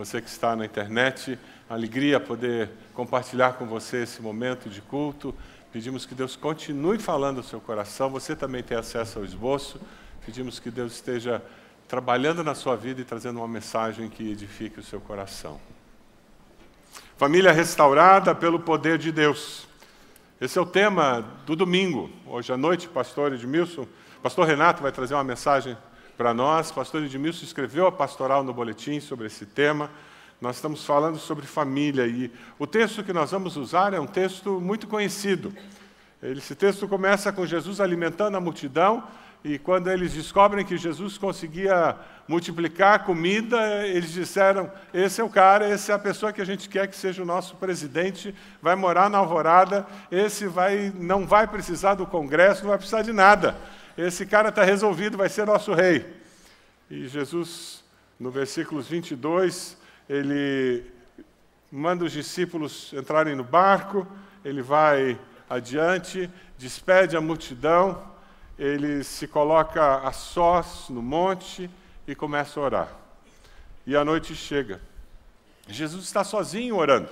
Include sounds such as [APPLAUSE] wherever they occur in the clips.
Você que está na internet, alegria poder compartilhar com você esse momento de culto. Pedimos que Deus continue falando ao seu coração. Você também tem acesso ao esboço. Pedimos que Deus esteja trabalhando na sua vida e trazendo uma mensagem que edifique o seu coração. Família restaurada pelo poder de Deus. Esse é o tema do domingo. Hoje à noite, pastor Edmilson, pastor Renato vai trazer uma mensagem para nós. Pastor Edmilson escreveu a pastoral no boletim sobre esse tema. Nós estamos falando sobre família e o texto que nós vamos usar é um texto muito conhecido. Esse texto começa com Jesus alimentando a multidão e quando eles descobrem que Jesus conseguia multiplicar comida, eles disseram: esse é o cara, esse é a pessoa que a gente quer que seja o nosso presidente, vai morar na Alvorada, esse vai, não vai precisar do Congresso, não vai precisar de nada esse cara está resolvido, vai ser nosso rei. E Jesus, no versículos 22, ele manda os discípulos entrarem no barco, ele vai adiante, despede a multidão, ele se coloca a sós no monte e começa a orar. E a noite chega. Jesus está sozinho orando.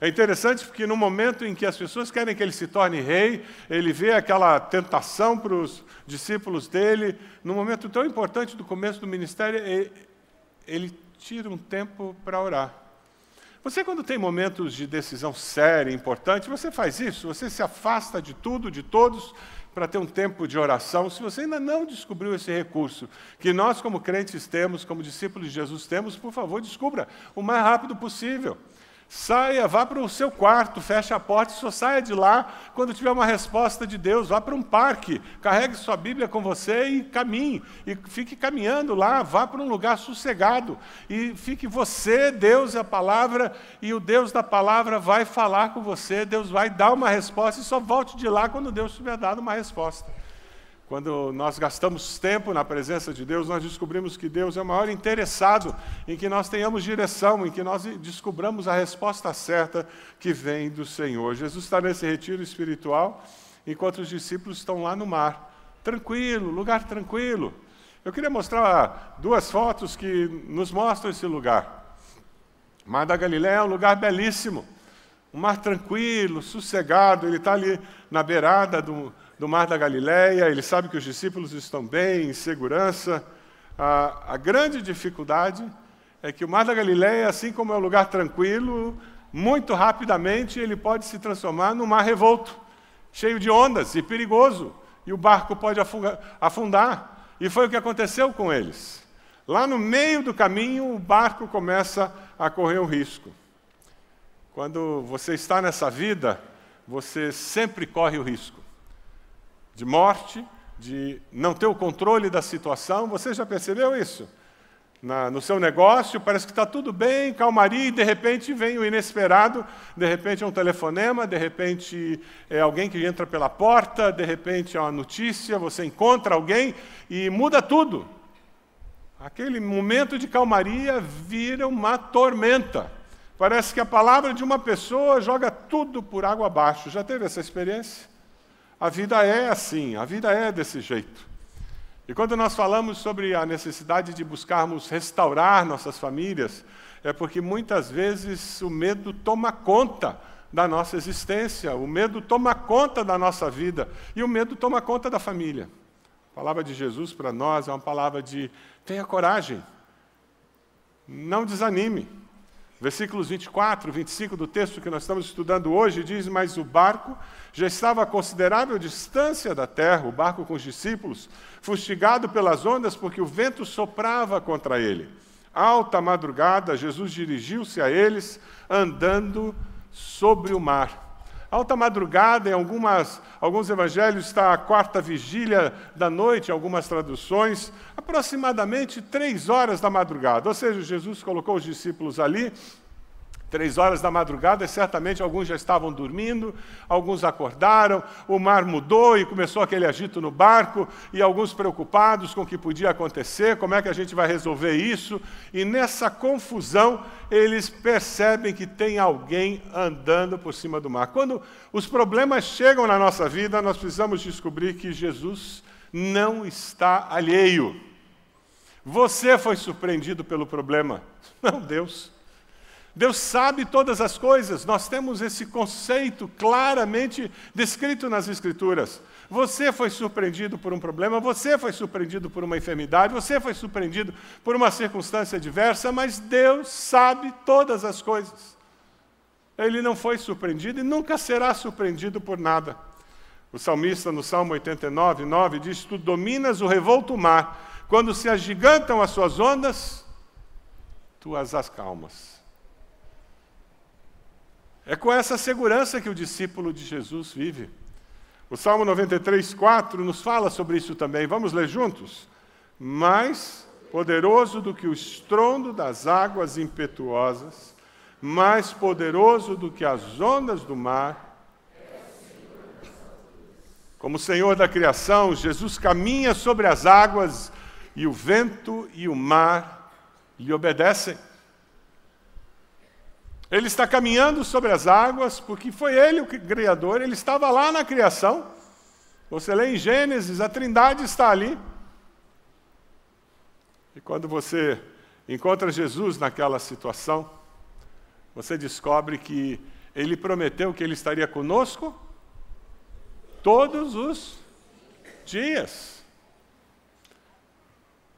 É interessante porque no momento em que as pessoas querem que ele se torne rei, ele vê aquela tentação para os discípulos dele, no momento tão importante do começo do ministério, ele tira um tempo para orar. Você, quando tem momentos de decisão séria, importante, você faz isso, você se afasta de tudo, de todos, para ter um tempo de oração. Se você ainda não descobriu esse recurso, que nós, como crentes, temos, como discípulos de Jesus, temos, por favor, descubra o mais rápido possível. Saia, vá para o seu quarto, feche a porta e só saia de lá quando tiver uma resposta de Deus. Vá para um parque, carregue sua Bíblia com você e caminhe. E fique caminhando lá, vá para um lugar sossegado. E fique você, Deus, a palavra, e o Deus da palavra vai falar com você. Deus vai dar uma resposta e só volte de lá quando Deus tiver dado uma resposta. Quando nós gastamos tempo na presença de Deus, nós descobrimos que Deus é o maior interessado em que nós tenhamos direção, em que nós descobramos a resposta certa que vem do Senhor. Jesus está nesse retiro espiritual, enquanto os discípulos estão lá no mar. Tranquilo, lugar tranquilo. Eu queria mostrar duas fotos que nos mostram esse lugar. O mar da Galiléia é um lugar belíssimo, um mar tranquilo, sossegado. Ele está ali na beirada do do Mar da Galileia, ele sabe que os discípulos estão bem, em segurança. A, a grande dificuldade é que o Mar da Galileia, assim como é um lugar tranquilo, muito rapidamente ele pode se transformar num mar revolto, cheio de ondas e perigoso, e o barco pode afundar. E foi o que aconteceu com eles. Lá no meio do caminho, o barco começa a correr um risco. Quando você está nessa vida, você sempre corre o risco de morte, de não ter o controle da situação. Você já percebeu isso? Na, no seu negócio, parece que está tudo bem, calmaria, e de repente vem o inesperado, de repente é um telefonema, de repente é alguém que entra pela porta, de repente é uma notícia, você encontra alguém e muda tudo. Aquele momento de calmaria vira uma tormenta. Parece que a palavra de uma pessoa joga tudo por água abaixo. Já teve essa experiência? A vida é assim, a vida é desse jeito. E quando nós falamos sobre a necessidade de buscarmos restaurar nossas famílias, é porque muitas vezes o medo toma conta da nossa existência, o medo toma conta da nossa vida e o medo toma conta da família. A palavra de Jesus para nós é uma palavra de tenha coragem, não desanime. Versículos 24, 25 do texto que nós estamos estudando hoje diz: Mas o barco já estava a considerável distância da terra, o barco com os discípulos, fustigado pelas ondas, porque o vento soprava contra ele. Alta madrugada, Jesus dirigiu-se a eles, andando sobre o mar. Alta madrugada, em algumas, alguns evangelhos, está a quarta vigília da noite, em algumas traduções, aproximadamente três horas da madrugada. Ou seja, Jesus colocou os discípulos ali Três horas da madrugada, certamente alguns já estavam dormindo, alguns acordaram, o mar mudou e começou aquele agito no barco, e alguns preocupados com o que podia acontecer, como é que a gente vai resolver isso, e nessa confusão eles percebem que tem alguém andando por cima do mar. Quando os problemas chegam na nossa vida, nós precisamos descobrir que Jesus não está alheio. Você foi surpreendido pelo problema, [LAUGHS] não Deus. Deus sabe todas as coisas, nós temos esse conceito claramente descrito nas Escrituras. Você foi surpreendido por um problema, você foi surpreendido por uma enfermidade, você foi surpreendido por uma circunstância diversa, mas Deus sabe todas as coisas. Ele não foi surpreendido e nunca será surpreendido por nada. O salmista, no Salmo 89, 9, diz: Tu dominas o revolto mar, quando se agigantam as suas ondas, tu as acalmas. É com essa segurança que o discípulo de Jesus vive. O Salmo 93, 4 nos fala sobre isso também. Vamos ler juntos? Mais poderoso do que o estrondo das águas impetuosas, mais poderoso do que as ondas do mar. Como Senhor da criação, Jesus caminha sobre as águas e o vento e o mar lhe obedecem. Ele está caminhando sobre as águas, porque foi ele o Criador, ele estava lá na criação. Você lê em Gênesis, a Trindade está ali. E quando você encontra Jesus naquela situação, você descobre que ele prometeu que ele estaria conosco todos os dias.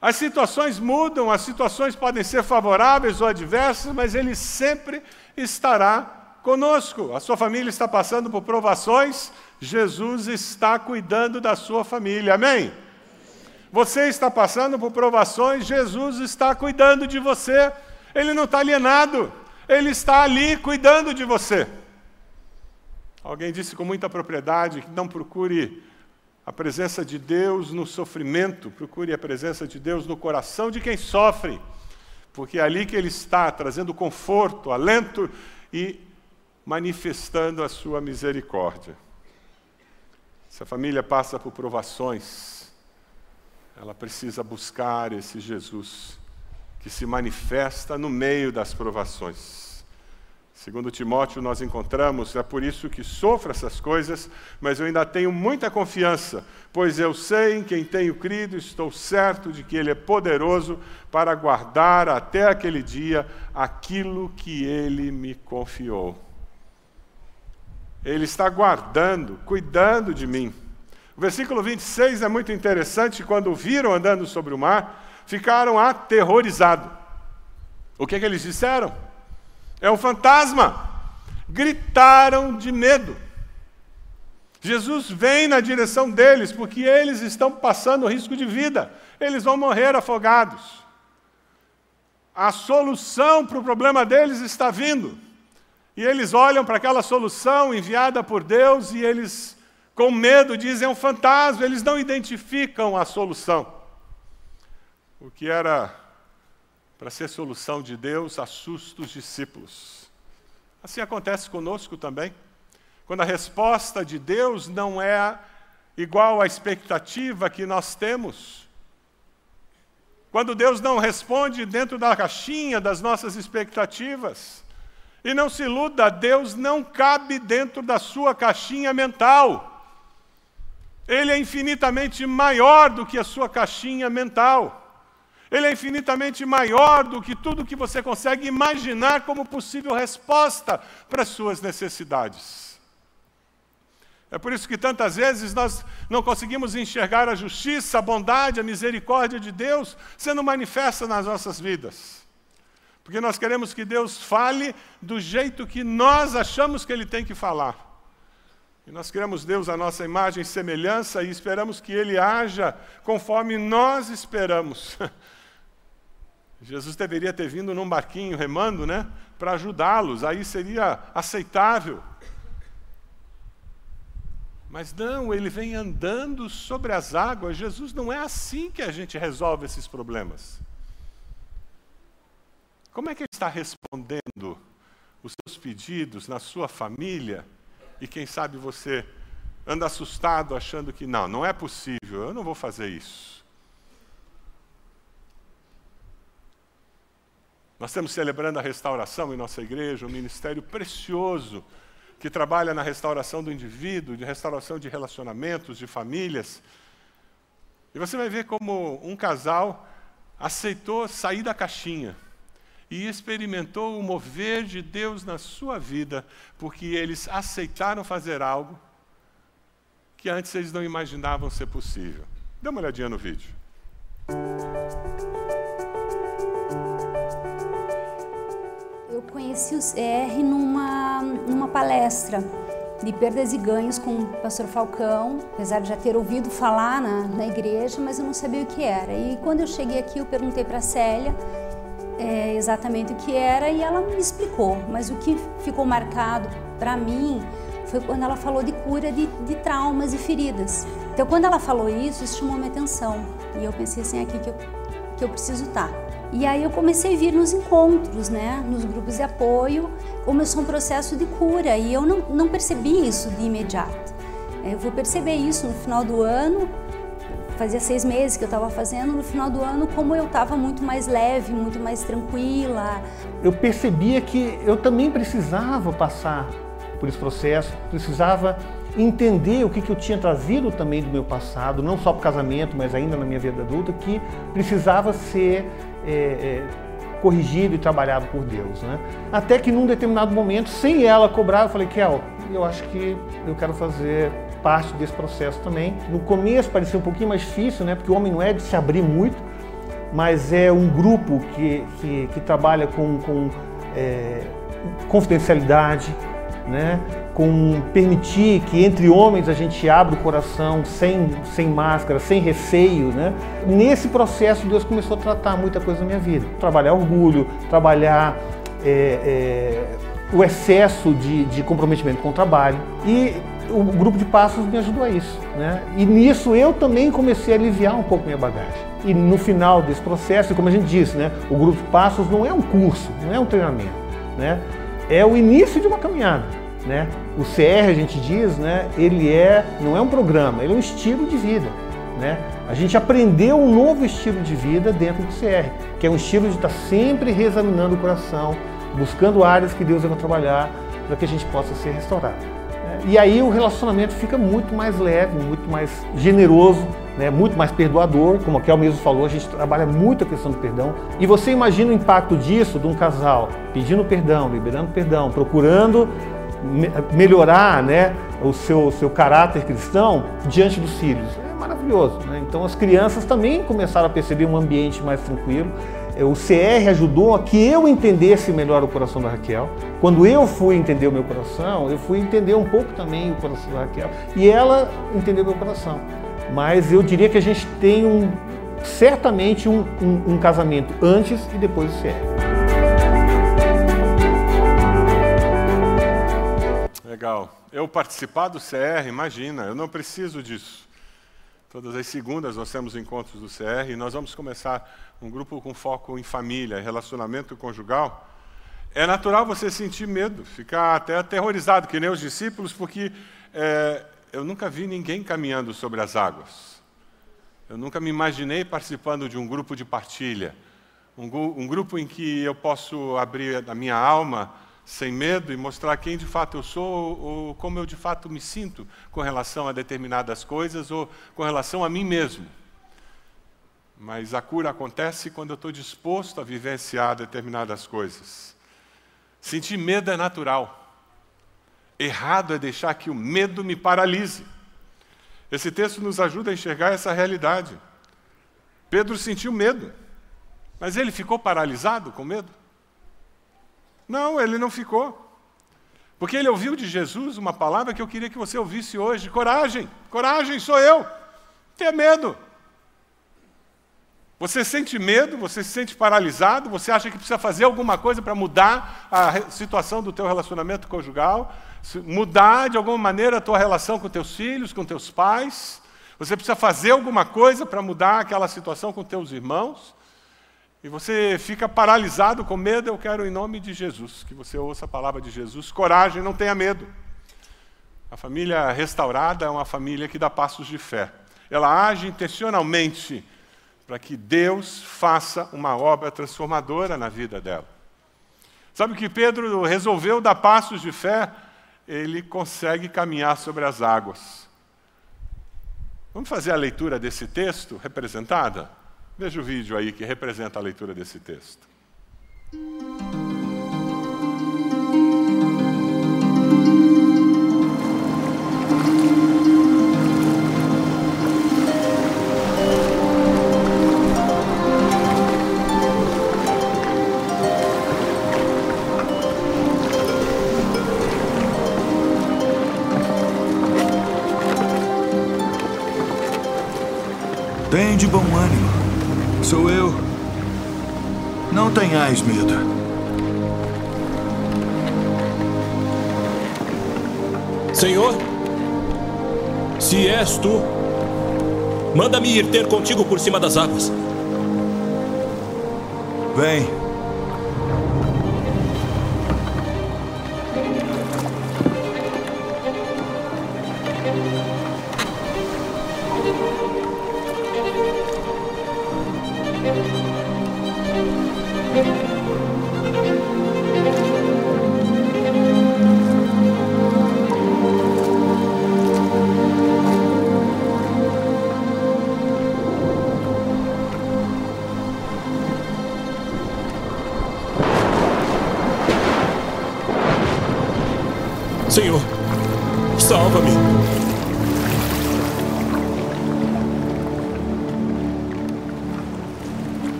As situações mudam, as situações podem ser favoráveis ou adversas, mas Ele sempre estará conosco. A sua família está passando por provações, Jesus está cuidando da sua família. Amém? Você está passando por provações, Jesus está cuidando de você. Ele não está alienado, Ele está ali cuidando de você. Alguém disse com muita propriedade que não procure a presença de Deus no sofrimento, procure a presença de Deus no coração de quem sofre, porque é ali que Ele está, trazendo conforto, alento e manifestando a sua misericórdia. Se a família passa por provações, ela precisa buscar esse Jesus que se manifesta no meio das provações. Segundo Timóteo, nós encontramos, é por isso que sofro essas coisas, mas eu ainda tenho muita confiança, pois eu sei em quem tenho crido, estou certo de que Ele é poderoso para guardar até aquele dia aquilo que Ele me confiou. Ele está guardando, cuidando de mim. O versículo 26 é muito interessante, quando viram andando sobre o mar, ficaram aterrorizados. O que, é que eles disseram? É um fantasma. Gritaram de medo. Jesus vem na direção deles porque eles estão passando risco de vida. Eles vão morrer afogados. A solução para o problema deles está vindo. E eles olham para aquela solução enviada por Deus e eles, com medo, dizem é um fantasma. Eles não identificam a solução. O que era para ser solução de Deus, assusta os discípulos. Assim acontece conosco também. Quando a resposta de Deus não é igual à expectativa que nós temos. Quando Deus não responde dentro da caixinha das nossas expectativas. E não se iluda, Deus não cabe dentro da sua caixinha mental. Ele é infinitamente maior do que a sua caixinha mental. Ele é infinitamente maior do que tudo que você consegue imaginar como possível resposta para as suas necessidades. É por isso que tantas vezes nós não conseguimos enxergar a justiça, a bondade, a misericórdia de Deus sendo manifesta nas nossas vidas. Porque nós queremos que Deus fale do jeito que nós achamos que Ele tem que falar. E nós criamos Deus a nossa imagem e semelhança e esperamos que Ele haja conforme nós esperamos. [LAUGHS] Jesus deveria ter vindo num barquinho remando, né? Para ajudá-los, aí seria aceitável. Mas não, ele vem andando sobre as águas. Jesus não é assim que a gente resolve esses problemas. Como é que ele está respondendo os seus pedidos na sua família? E quem sabe você anda assustado achando que não, não é possível, eu não vou fazer isso. Nós estamos celebrando a restauração em nossa igreja, um ministério precioso que trabalha na restauração do indivíduo, de restauração de relacionamentos, de famílias. E você vai ver como um casal aceitou sair da caixinha e experimentou o mover de Deus na sua vida, porque eles aceitaram fazer algo que antes eles não imaginavam ser possível. Dê uma olhadinha no vídeo. CR numa, numa palestra de perdas e ganhos com o pastor Falcão, apesar de já ter ouvido falar na, na igreja, mas eu não sabia o que era. E quando eu cheguei aqui, eu perguntei para a Célia é, exatamente o que era e ela me explicou. Mas o que ficou marcado para mim foi quando ela falou de cura de, de, traumas e feridas. Então, quando ela falou isso, isso chamou minha atenção. E eu pensei assim, é aqui que eu, que eu preciso estar. E aí eu comecei a vir nos encontros, né, nos grupos de apoio, começou um processo de cura e eu não, não percebi isso de imediato. É, eu vou perceber isso no final do ano, fazia seis meses que eu estava fazendo, no final do ano, como eu estava muito mais leve, muito mais tranquila. Eu percebia que eu também precisava passar por esse processo, precisava entender o que, que eu tinha trazido também do meu passado, não só para o casamento, mas ainda na minha vida adulta, que precisava ser é, é, corrigido e trabalhado por Deus. Né? Até que num determinado momento, sem ela cobrar, eu falei, Kel, eu acho que eu quero fazer parte desse processo também. No começo parecia um pouquinho mais difícil, né? porque o homem não é de se abrir muito, mas é um grupo que, que, que trabalha com, com é, confidencialidade, né? com permitir que entre homens a gente abra o coração sem, sem máscara, sem receio. Né? Nesse processo, Deus começou a tratar muita coisa na minha vida. Trabalhar orgulho, trabalhar é, é, o excesso de, de comprometimento com o trabalho. E o grupo de passos me ajudou a isso. Né? E nisso eu também comecei a aliviar um pouco minha bagagem. E no final desse processo, como a gente disse, né, o grupo de passos não é um curso, não é um treinamento. Né? É o início de uma caminhada. Né? O CR, a gente diz, né, ele é, não é um programa, ele é um estilo de vida. Né? A gente aprendeu um novo estilo de vida dentro do CR, que é um estilo de estar sempre reexaminando o coração, buscando áreas que Deus vai trabalhar para que a gente possa ser restaurado. Né? E aí o relacionamento fica muito mais leve, muito mais generoso, né? muito mais perdoador, como a Kel mesmo falou, a gente trabalha muito a questão do perdão. E você imagina o impacto disso de um casal pedindo perdão, liberando perdão, procurando melhorar né, o seu, seu caráter cristão diante dos filhos. É maravilhoso. Né? Então as crianças também começaram a perceber um ambiente mais tranquilo. É, o CR ajudou a que eu entendesse melhor o coração da Raquel. Quando eu fui entender o meu coração, eu fui entender um pouco também o coração da Raquel. E ela entendeu meu coração. Mas eu diria que a gente tem um, certamente um, um, um casamento antes e depois do CR. Legal. Eu participar do CR, imagina, eu não preciso disso. Todas as segundas nós temos encontros do CR e nós vamos começar um grupo com foco em família, relacionamento conjugal. É natural você sentir medo, ficar até aterrorizado, que nem os discípulos, porque é, eu nunca vi ninguém caminhando sobre as águas. Eu nunca me imaginei participando de um grupo de partilha, um, um grupo em que eu posso abrir a minha alma sem medo e mostrar quem de fato eu sou ou como eu de fato me sinto com relação a determinadas coisas ou com relação a mim mesmo. Mas a cura acontece quando eu estou disposto a vivenciar determinadas coisas. Sentir medo é natural. Errado é deixar que o medo me paralise. Esse texto nos ajuda a enxergar essa realidade. Pedro sentiu medo, mas ele ficou paralisado com medo? Não, ele não ficou. Porque ele ouviu de Jesus uma palavra que eu queria que você ouvisse hoje: coragem, coragem, sou eu. Tenha medo. Você sente medo, você se sente paralisado, você acha que precisa fazer alguma coisa para mudar a situação do teu relacionamento conjugal, mudar de alguma maneira a tua relação com teus filhos, com teus pais. Você precisa fazer alguma coisa para mudar aquela situação com teus irmãos e você fica paralisado com medo, eu quero, em nome de Jesus, que você ouça a palavra de Jesus. Coragem, não tenha medo. A família restaurada é uma família que dá passos de fé. Ela age intencionalmente para que Deus faça uma obra transformadora na vida dela. Sabe o que Pedro resolveu dar passos de fé? Ele consegue caminhar sobre as águas. Vamos fazer a leitura desse texto representada? Veja o vídeo aí que representa a leitura desse texto. Tem de bom ânimo. Sou eu. Não tenhais medo. Senhor, se és tu, manda-me ir ter contigo por cima das águas. Vem.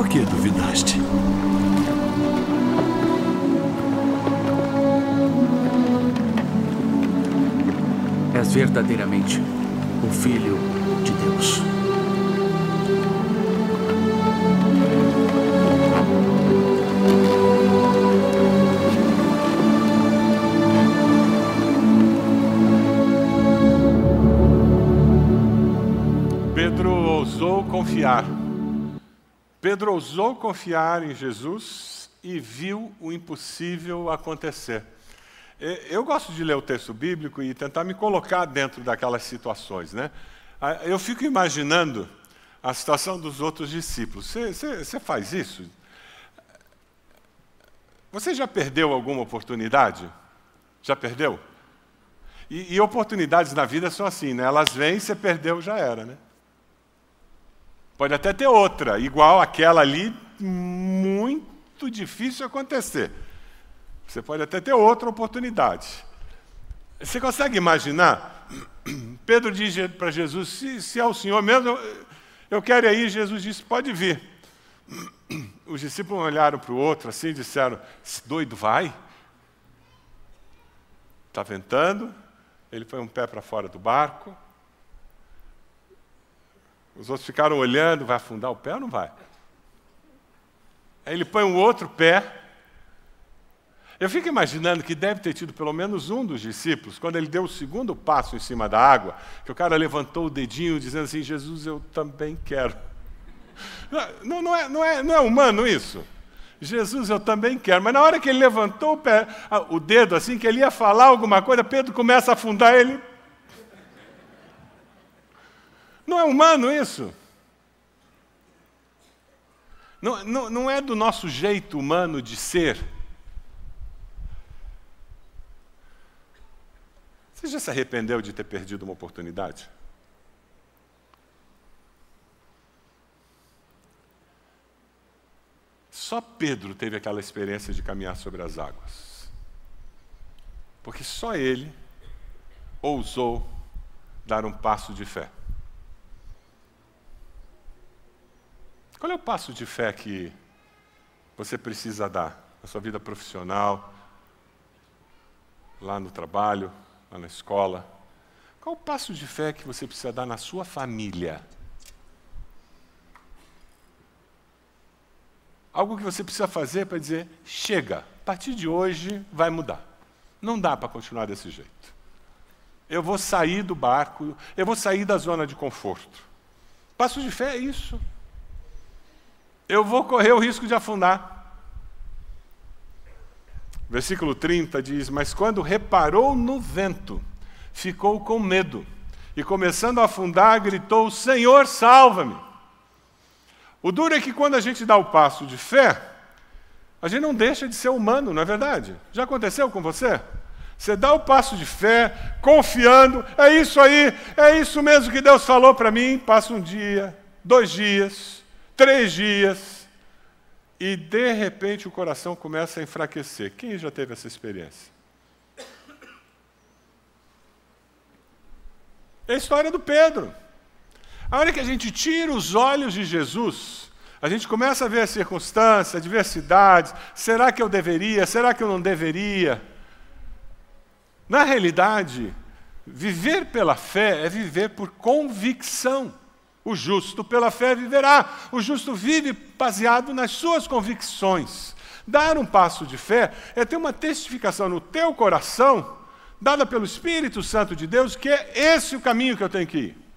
Por que duvidaste? És verdadeiramente o Filho de Deus. Pedro ousou confiar. Pedro ousou confiar em Jesus e viu o impossível acontecer. Eu gosto de ler o texto bíblico e tentar me colocar dentro daquelas situações, né? Ah, Eu fico imaginando a situação dos outros discípulos. Você- Você você faz isso? Você já perdeu alguma oportunidade? Já perdeu? E, e oportunidades na vida são assim, né? Elas vêm, você perdeu, já era, né? Pode até ter outra, igual aquela ali, muito difícil acontecer. Você pode até ter outra oportunidade. Você consegue imaginar? [CLEARS THROAT] Pedro diz para Jesus: se, se é o Senhor mesmo, eu, quero ir aí. Jesus disse: pode vir. [CLEARS THROAT] Os discípulos olharam para o outro assim e disseram: "Esse doido vai? Está ventando. Ele põe um pé para fora do barco. Os outros ficaram olhando, vai afundar o pé ou não vai? Aí ele põe um outro pé. Eu fico imaginando que deve ter tido pelo menos um dos discípulos, quando ele deu o segundo passo em cima da água, que o cara levantou o dedinho dizendo assim: Jesus, eu também quero. Não, não, é, não, é, não é humano isso? Jesus, eu também quero. Mas na hora que ele levantou o, pé, o dedo, assim, que ele ia falar alguma coisa, Pedro começa a afundar ele. Não é humano isso? Não, não, não é do nosso jeito humano de ser. Você já se arrependeu de ter perdido uma oportunidade? Só Pedro teve aquela experiência de caminhar sobre as águas. Porque só ele ousou dar um passo de fé. Qual é o passo de fé que você precisa dar na sua vida profissional, lá no trabalho, lá na escola? Qual o passo de fé que você precisa dar na sua família? Algo que você precisa fazer para dizer: chega, a partir de hoje vai mudar. Não dá para continuar desse jeito. Eu vou sair do barco, eu vou sair da zona de conforto. Passo de fé é isso. Eu vou correr o risco de afundar. Versículo 30 diz: Mas quando reparou no vento, ficou com medo, e começando a afundar, gritou: Senhor, salva-me. O duro é que quando a gente dá o passo de fé, a gente não deixa de ser humano, não é verdade? Já aconteceu com você? Você dá o passo de fé, confiando, é isso aí, é isso mesmo que Deus falou para mim. Passa um dia, dois dias, três dias, e de repente o coração começa a enfraquecer. Quem já teve essa experiência? É a história do Pedro. A hora que a gente tira os olhos de Jesus, a gente começa a ver as circunstâncias, as diversidades. Será que eu deveria? Será que eu não deveria? Na realidade, viver pela fé é viver por convicção. O justo pela fé viverá. O justo vive baseado nas suas convicções. Dar um passo de fé é ter uma testificação no teu coração, dada pelo Espírito Santo de Deus, que é esse o caminho que eu tenho que ir.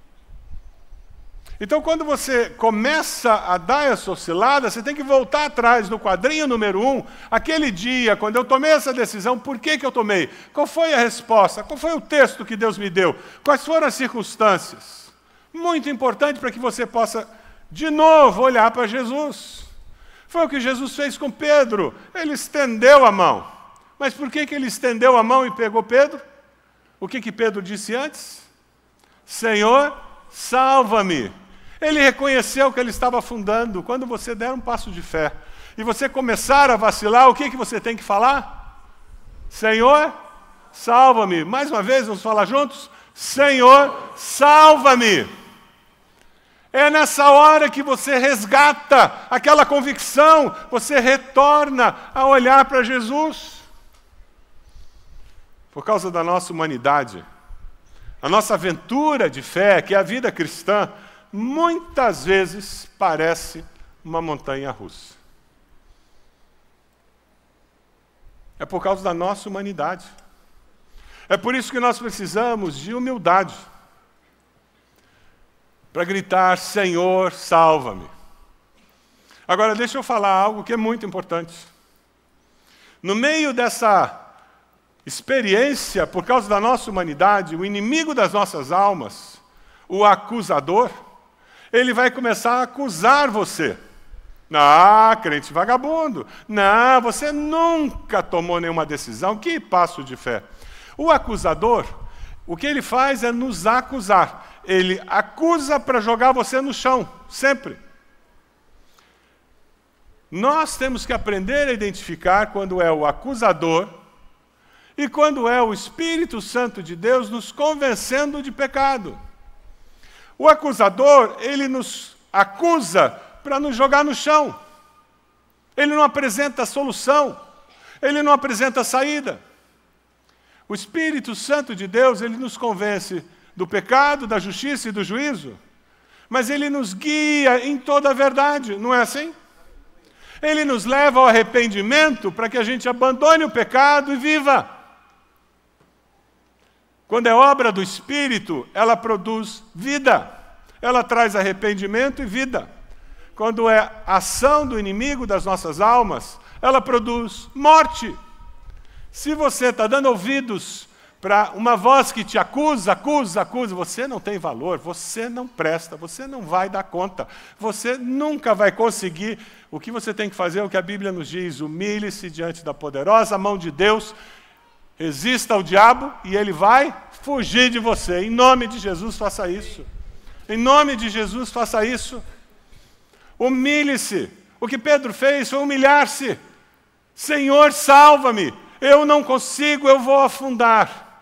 Então, quando você começa a dar essa oscilada, você tem que voltar atrás no quadrinho número um, aquele dia, quando eu tomei essa decisão, por que, que eu tomei? Qual foi a resposta? Qual foi o texto que Deus me deu? Quais foram as circunstâncias? Muito importante para que você possa, de novo, olhar para Jesus. Foi o que Jesus fez com Pedro. Ele estendeu a mão. Mas por que, que ele estendeu a mão e pegou Pedro? O que, que Pedro disse antes? Senhor, salva-me. Ele reconheceu que ele estava afundando. Quando você der um passo de fé e você começar a vacilar, o que, que você tem que falar? Senhor, salva-me. Mais uma vez, vamos falar juntos? Senhor, salva-me. É nessa hora que você resgata aquela convicção, você retorna a olhar para Jesus. Por causa da nossa humanidade, a nossa aventura de fé, que é a vida cristã, muitas vezes parece uma montanha russa. É por causa da nossa humanidade. É por isso que nós precisamos de humildade para gritar: Senhor, salva-me. Agora, deixa eu falar algo que é muito importante. No meio dessa experiência, por causa da nossa humanidade, o inimigo das nossas almas, o acusador, ele vai começar a acusar você. Ah, crente vagabundo. Não, você nunca tomou nenhuma decisão. Que passo de fé. O acusador, o que ele faz é nos acusar. Ele acusa para jogar você no chão, sempre. Nós temos que aprender a identificar quando é o acusador e quando é o Espírito Santo de Deus nos convencendo de pecado. O acusador, ele nos acusa para nos jogar no chão. Ele não apresenta solução. Ele não apresenta saída. O Espírito Santo de Deus, ele nos convence do pecado, da justiça e do juízo. Mas ele nos guia em toda a verdade, não é assim? Ele nos leva ao arrependimento para que a gente abandone o pecado e viva. Quando é obra do Espírito, ela produz vida, ela traz arrependimento e vida. Quando é ação do inimigo das nossas almas, ela produz morte. Se você está dando ouvidos para uma voz que te acusa, acusa, acusa, você não tem valor, você não presta, você não vai dar conta, você nunca vai conseguir. O que você tem que fazer é o que a Bíblia nos diz: humilhe-se diante da poderosa mão de Deus Resista ao diabo e ele vai fugir de você. Em nome de Jesus, faça isso. Em nome de Jesus, faça isso. Humilhe-se. O que Pedro fez foi humilhar-se. Senhor, salva-me. Eu não consigo, eu vou afundar.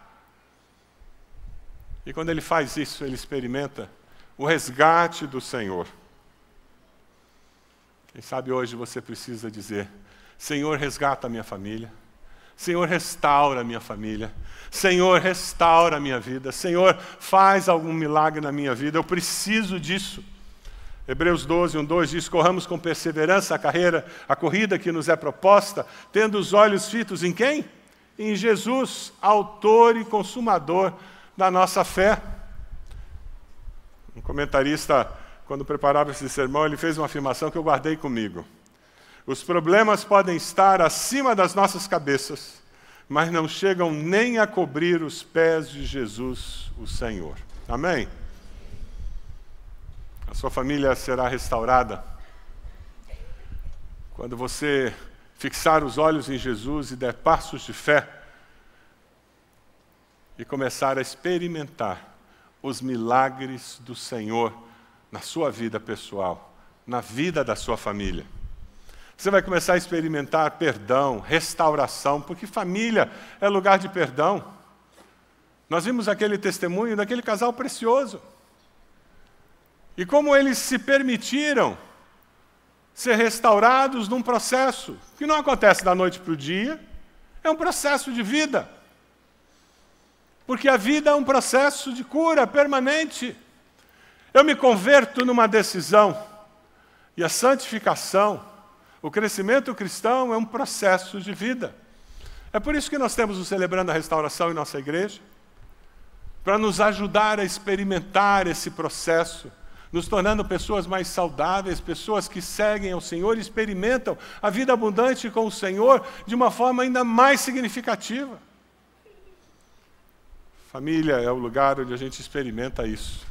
E quando ele faz isso, ele experimenta o resgate do Senhor. Quem sabe hoje você precisa dizer: Senhor, resgata a minha família. Senhor, restaura a minha família. Senhor, restaura a minha vida. Senhor, faz algum milagre na minha vida. Eu preciso disso. Hebreus 12, 1, 2 diz: Corramos com perseverança a carreira, a corrida que nos é proposta, tendo os olhos fitos em quem? Em Jesus, autor e consumador da nossa fé. Um comentarista, quando preparava esse sermão, ele fez uma afirmação que eu guardei comigo. Os problemas podem estar acima das nossas cabeças, mas não chegam nem a cobrir os pés de Jesus, o Senhor. Amém? A sua família será restaurada quando você fixar os olhos em Jesus e der passos de fé e começar a experimentar os milagres do Senhor na sua vida pessoal, na vida da sua família. Você vai começar a experimentar perdão, restauração, porque família é lugar de perdão. Nós vimos aquele testemunho daquele casal precioso. E como eles se permitiram ser restaurados num processo que não acontece da noite para o dia, é um processo de vida. Porque a vida é um processo de cura permanente. Eu me converto numa decisão. E a santificação, o crescimento cristão é um processo de vida. É por isso que nós temos o Celebrando a Restauração em nossa igreja para nos ajudar a experimentar esse processo, nos tornando pessoas mais saudáveis, pessoas que seguem ao Senhor e experimentam a vida abundante com o Senhor de uma forma ainda mais significativa. Família é o lugar onde a gente experimenta isso.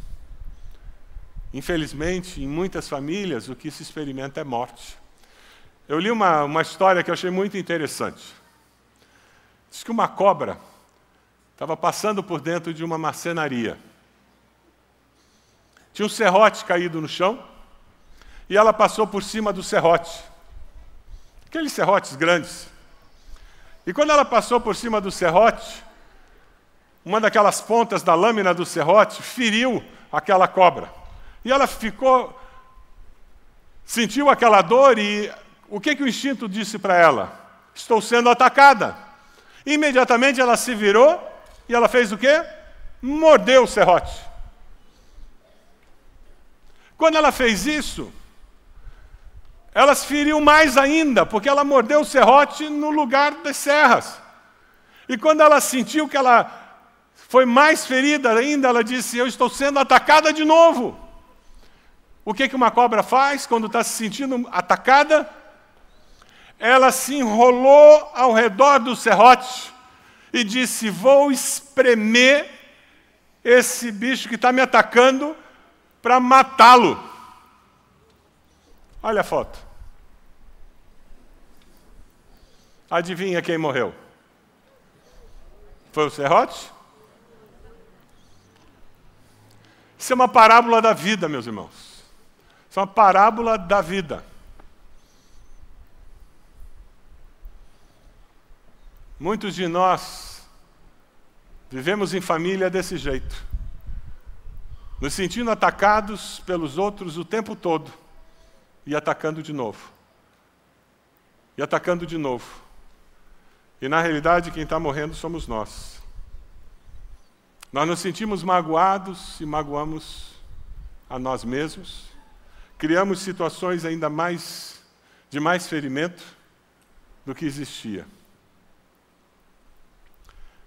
Infelizmente, em muitas famílias, o que se experimenta é morte. Eu li uma, uma história que eu achei muito interessante. Diz que uma cobra estava passando por dentro de uma marcenaria. Tinha um serrote caído no chão e ela passou por cima do serrote. Aqueles serrotes grandes. E quando ela passou por cima do serrote, uma daquelas pontas da lâmina do serrote feriu aquela cobra. E ela ficou, sentiu aquela dor e o que, que o instinto disse para ela? Estou sendo atacada. Imediatamente ela se virou e ela fez o quê? Mordeu o serrote. Quando ela fez isso, ela se feriu mais ainda, porque ela mordeu o serrote no lugar das serras. E quando ela sentiu que ela foi mais ferida ainda, ela disse: Eu estou sendo atacada de novo. O que, que uma cobra faz quando está se sentindo atacada? Ela se enrolou ao redor do serrote e disse: Vou espremer esse bicho que está me atacando para matá-lo. Olha a foto. Adivinha quem morreu? Foi o serrote? Isso é uma parábola da vida, meus irmãos. Isso é uma parábola da vida. Muitos de nós vivemos em família desse jeito, nos sentindo atacados pelos outros o tempo todo e atacando de novo. E atacando de novo. E na realidade, quem está morrendo somos nós. Nós nos sentimos magoados e magoamos a nós mesmos criamos situações ainda mais de mais ferimento do que existia.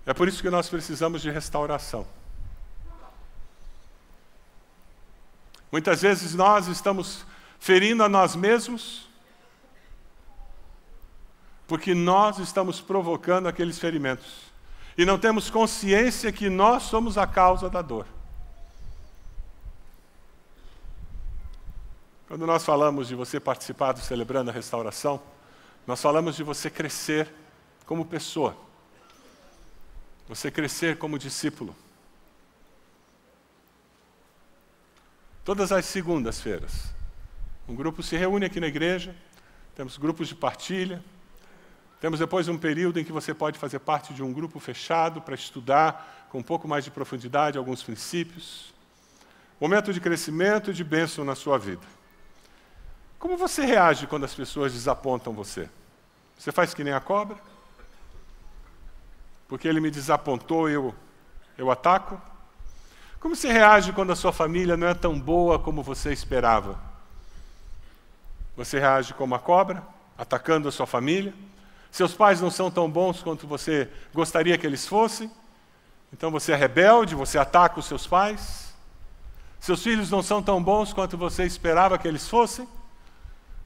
É por isso que nós precisamos de restauração. Muitas vezes nós estamos ferindo a nós mesmos porque nós estamos provocando aqueles ferimentos e não temos consciência que nós somos a causa da dor. Quando nós falamos de você participar do Celebrando a Restauração, nós falamos de você crescer como pessoa, você crescer como discípulo. Todas as segundas-feiras, um grupo se reúne aqui na igreja, temos grupos de partilha, temos depois um período em que você pode fazer parte de um grupo fechado para estudar com um pouco mais de profundidade alguns princípios. Momento de crescimento e de bênção na sua vida. Como você reage quando as pessoas desapontam você? Você faz que nem a cobra? Porque ele me desapontou, eu, eu ataco? Como você reage quando a sua família não é tão boa como você esperava? Você reage como a cobra, atacando a sua família? Seus pais não são tão bons quanto você gostaria que eles fossem? Então você é rebelde, você ataca os seus pais? Seus filhos não são tão bons quanto você esperava que eles fossem?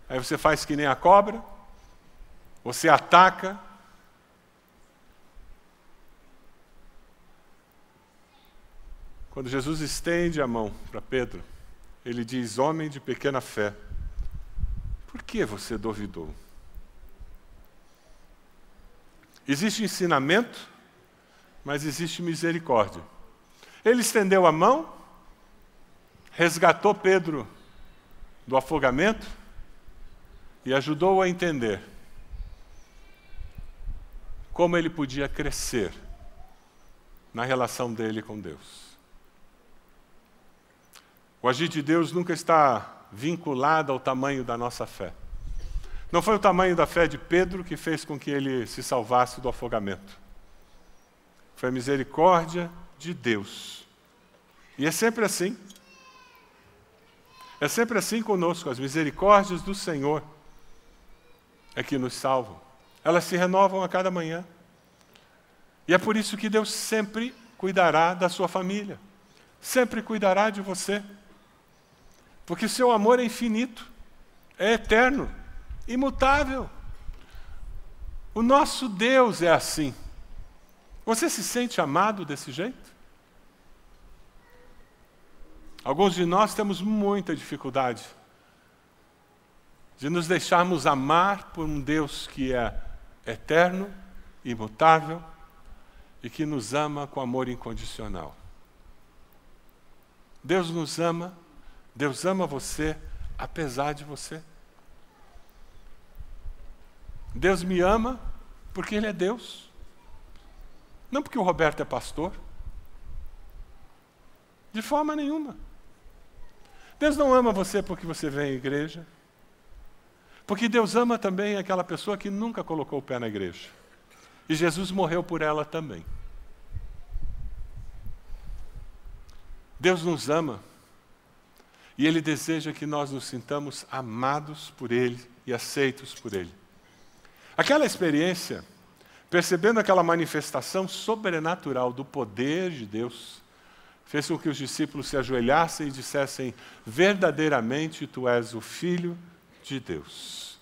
Aí você faz que nem a cobra, você ataca. Quando Jesus estende a mão para Pedro, ele diz: Homem de pequena fé, por que você duvidou? Existe ensinamento, mas existe misericórdia. Ele estendeu a mão, resgatou Pedro do afogamento e ajudou-o a entender como ele podia crescer na relação dele com Deus. O agir de Deus nunca está vinculado ao tamanho da nossa fé. Não foi o tamanho da fé de Pedro que fez com que ele se salvasse do afogamento. Foi a misericórdia de Deus. E é sempre assim. É sempre assim conosco. As misericórdias do Senhor é que nos salvam. Elas se renovam a cada manhã. E é por isso que Deus sempre cuidará da sua família. Sempre cuidará de você. Porque seu amor é infinito, é eterno, imutável. O nosso Deus é assim. Você se sente amado desse jeito? Alguns de nós temos muita dificuldade de nos deixarmos amar por um Deus que é eterno, imutável e que nos ama com amor incondicional. Deus nos ama Deus ama você apesar de você. Deus me ama porque Ele é Deus. Não porque o Roberto é pastor. De forma nenhuma. Deus não ama você porque você vem à igreja. Porque Deus ama também aquela pessoa que nunca colocou o pé na igreja. E Jesus morreu por ela também. Deus nos ama e Ele deseja que nós nos sintamos amados por Ele e aceitos por Ele. Aquela experiência, percebendo aquela manifestação sobrenatural do poder de Deus, fez com que os discípulos se ajoelhassem e dissessem: Verdadeiramente tu és o Filho de Deus.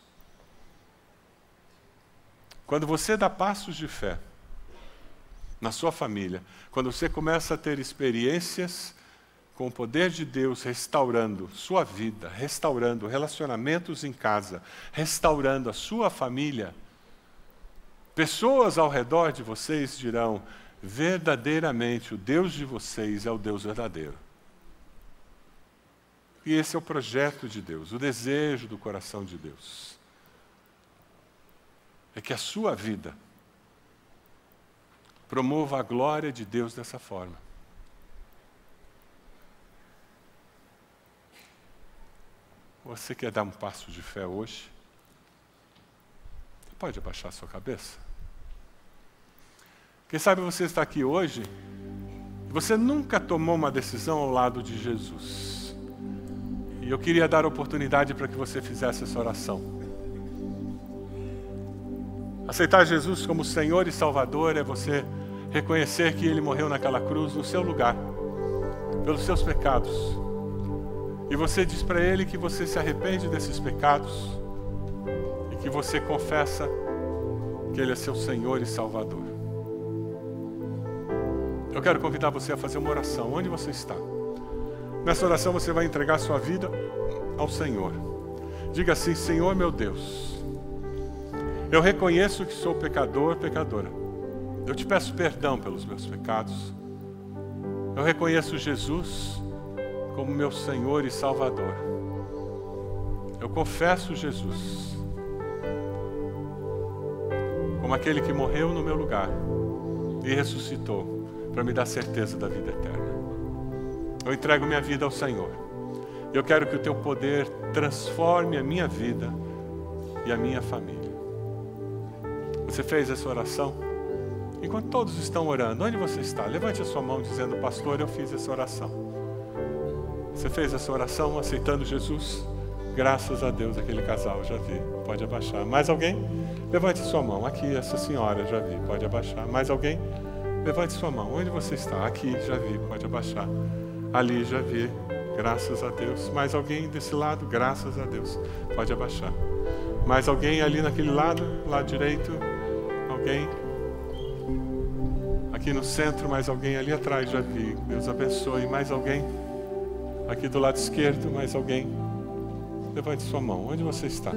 Quando você dá passos de fé na sua família, quando você começa a ter experiências com o poder de Deus restaurando sua vida, restaurando relacionamentos em casa, restaurando a sua família, pessoas ao redor de vocês dirão: verdadeiramente o Deus de vocês é o Deus verdadeiro. E esse é o projeto de Deus, o desejo do coração de Deus. É que a sua vida promova a glória de Deus dessa forma. Você quer dar um passo de fé hoje? Você pode abaixar sua cabeça? Quem sabe você está aqui hoje você nunca tomou uma decisão ao lado de Jesus. E eu queria dar oportunidade para que você fizesse essa oração. Aceitar Jesus como Senhor e Salvador é você reconhecer que Ele morreu naquela cruz no seu lugar, pelos seus pecados e você diz para ele que você se arrepende desses pecados e que você confessa que ele é seu Senhor e Salvador. Eu quero convidar você a fazer uma oração, onde você está. Nessa oração você vai entregar sua vida ao Senhor. Diga assim: Senhor meu Deus, eu reconheço que sou pecador, pecadora. Eu te peço perdão pelos meus pecados. Eu reconheço Jesus como meu Senhor e Salvador. Eu confesso Jesus como aquele que morreu no meu lugar e ressuscitou para me dar certeza da vida eterna. Eu entrego minha vida ao Senhor. Eu quero que o teu poder transforme a minha vida e a minha família. Você fez essa oração? Enquanto todos estão orando, onde você está? Levante a sua mão dizendo, pastor, eu fiz essa oração. Você fez essa oração aceitando Jesus? Graças a Deus, aquele casal, já vi. Pode abaixar. Mais alguém? Levante sua mão. Aqui, essa senhora, já vi. Pode abaixar. Mais alguém? Levante sua mão. Onde você está? Aqui, já vi. Pode abaixar. Ali, já vi. Graças a Deus. Mais alguém desse lado? Graças a Deus. Pode abaixar. Mais alguém ali naquele lado? Lado direito? Alguém? Aqui no centro, mais alguém ali atrás, já vi. Deus abençoe. Mais alguém? Aqui do lado esquerdo, mais alguém? Levante sua mão. Onde você está?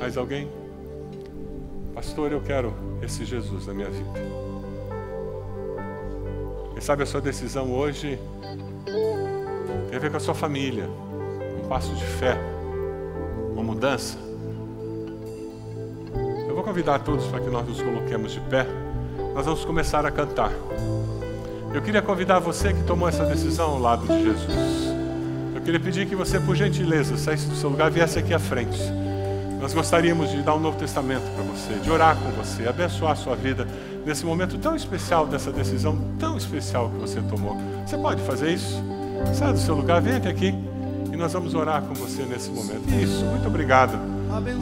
Mais alguém? Pastor, eu quero esse Jesus na minha vida. Quem sabe a sua decisão hoje tem a ver com a sua família, um passo de fé, uma mudança. Eu vou convidar todos para que nós nos coloquemos de pé. Nós vamos começar a cantar. Eu queria convidar você que tomou essa decisão ao lado de Jesus. Eu queria pedir que você, por gentileza, saísse do seu lugar e viesse aqui à frente. Nós gostaríamos de dar um novo testamento para você, de orar com você, abençoar a sua vida nesse momento tão especial, dessa decisão tão especial que você tomou. Você pode fazer isso? Saia do seu lugar, venha até aqui e nós vamos orar com você nesse momento. Isso, muito obrigado.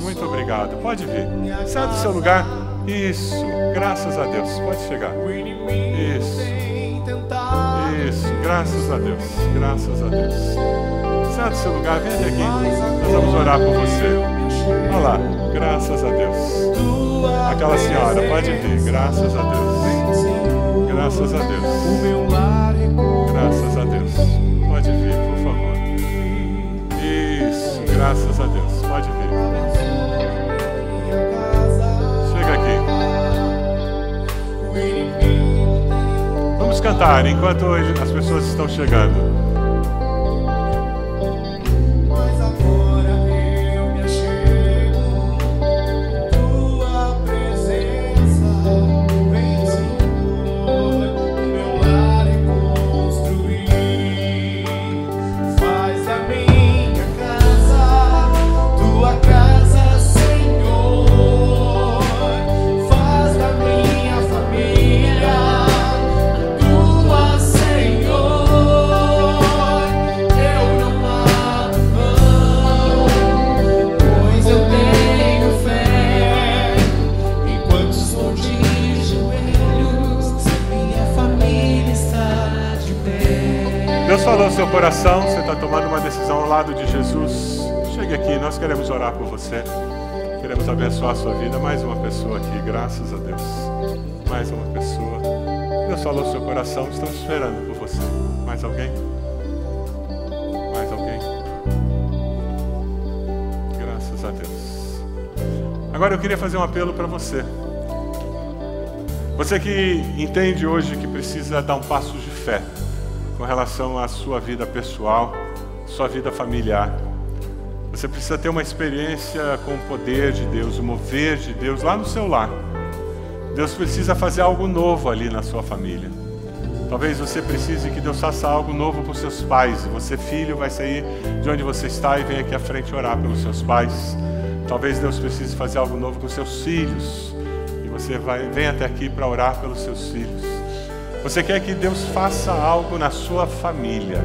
Muito obrigado. Pode vir. Saia do seu lugar. Isso, graças a Deus. Pode chegar. Isso. Isso, graças a Deus. Graças a Deus. Saia do seu lugar, venha até aqui. Nós vamos orar por você. Olha lá, graças a Deus. Aquela senhora, pode vir, graças a Deus. Graças a Deus. Graças a Deus. Pode vir, por favor. Isso, graças a Deus. Pode vir. Chega aqui. Vamos cantar enquanto as pessoas estão chegando. Seu coração, você está tomando uma decisão ao lado de Jesus, chegue aqui, nós queremos orar por você. Queremos abençoar a sua vida. Mais uma pessoa aqui, graças a Deus. Mais uma pessoa. Deus falou no seu coração, estamos esperando por você. Mais alguém? Mais alguém? Graças a Deus. Agora eu queria fazer um apelo para você. Você que entende hoje que precisa dar um passo de fé com relação à sua vida pessoal, sua vida familiar. Você precisa ter uma experiência com o poder de Deus, o mover de Deus lá no seu lar. Deus precisa fazer algo novo ali na sua família. Talvez você precise que Deus faça algo novo com seus pais. Você, filho, vai sair de onde você está e vem aqui à frente orar pelos seus pais. Talvez Deus precise fazer algo novo com seus filhos. E você vai, vem até aqui para orar pelos seus filhos. Você quer que Deus faça algo na sua família.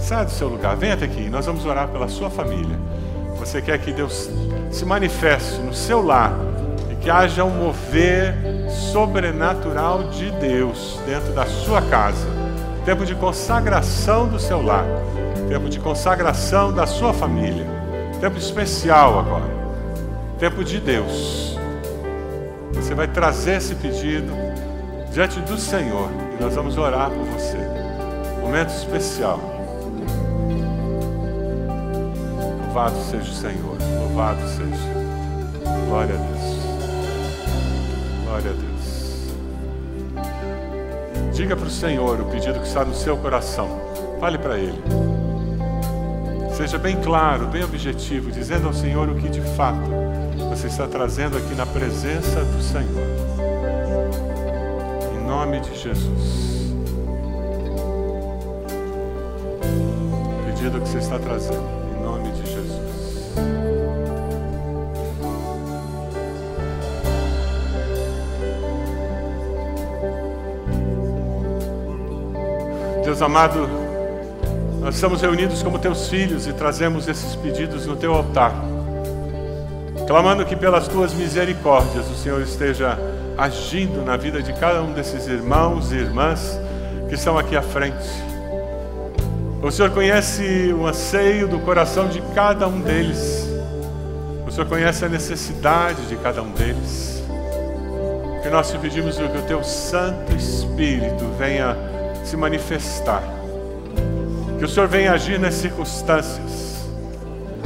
Sai do seu lugar, venha até aqui, nós vamos orar pela sua família. Você quer que Deus se manifeste no seu lar e que haja um mover sobrenatural de Deus dentro da sua casa. Tempo de consagração do seu lar, tempo de consagração da sua família. Tempo especial agora. Tempo de Deus. Você vai trazer esse pedido diante do Senhor e nós vamos orar por você. Momento especial. Louvado seja o Senhor. Louvado seja. Glória a Deus. Glória a Deus. Diga para o Senhor o pedido que está no seu coração. Fale para Ele. Seja bem claro, bem objetivo, dizendo ao Senhor o que de fato você está trazendo aqui na presença do Senhor nome de Jesus. Pedido que você está trazendo, em nome de Jesus. Deus amado, nós estamos reunidos como teus filhos e trazemos esses pedidos no teu altar, clamando que pelas tuas misericórdias o Senhor esteja agindo na vida de cada um desses irmãos e irmãs que estão aqui à frente. O Senhor conhece o anseio do coração de cada um deles. O Senhor conhece a necessidade de cada um deles. E nós te pedimos que o teu Santo Espírito venha se manifestar. Que o Senhor venha agir nas circunstâncias.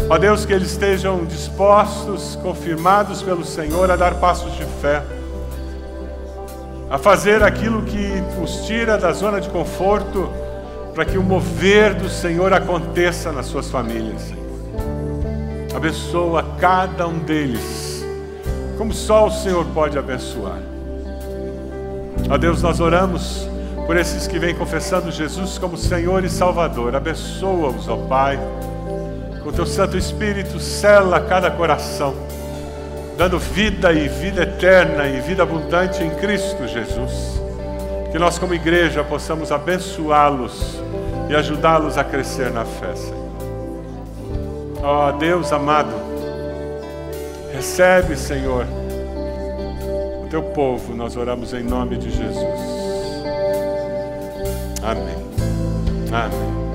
Ó Deus, que eles estejam dispostos, confirmados pelo Senhor, a dar passos de fé a fazer aquilo que os tira da zona de conforto, para que o mover do Senhor aconteça nas suas famílias. Abençoa cada um deles, como só o Senhor pode abençoar. A Deus, nós oramos por esses que vêm confessando Jesus como Senhor e Salvador. Abençoa-os, ó Pai. Com teu Santo Espírito, sela cada coração dando vida e vida eterna e vida abundante em Cristo Jesus. Que nós, como igreja, possamos abençoá-los e ajudá-los a crescer na fé, Senhor. Ó oh, Deus amado, recebe, Senhor, o teu povo, nós oramos em nome de Jesus. Amém. Amém.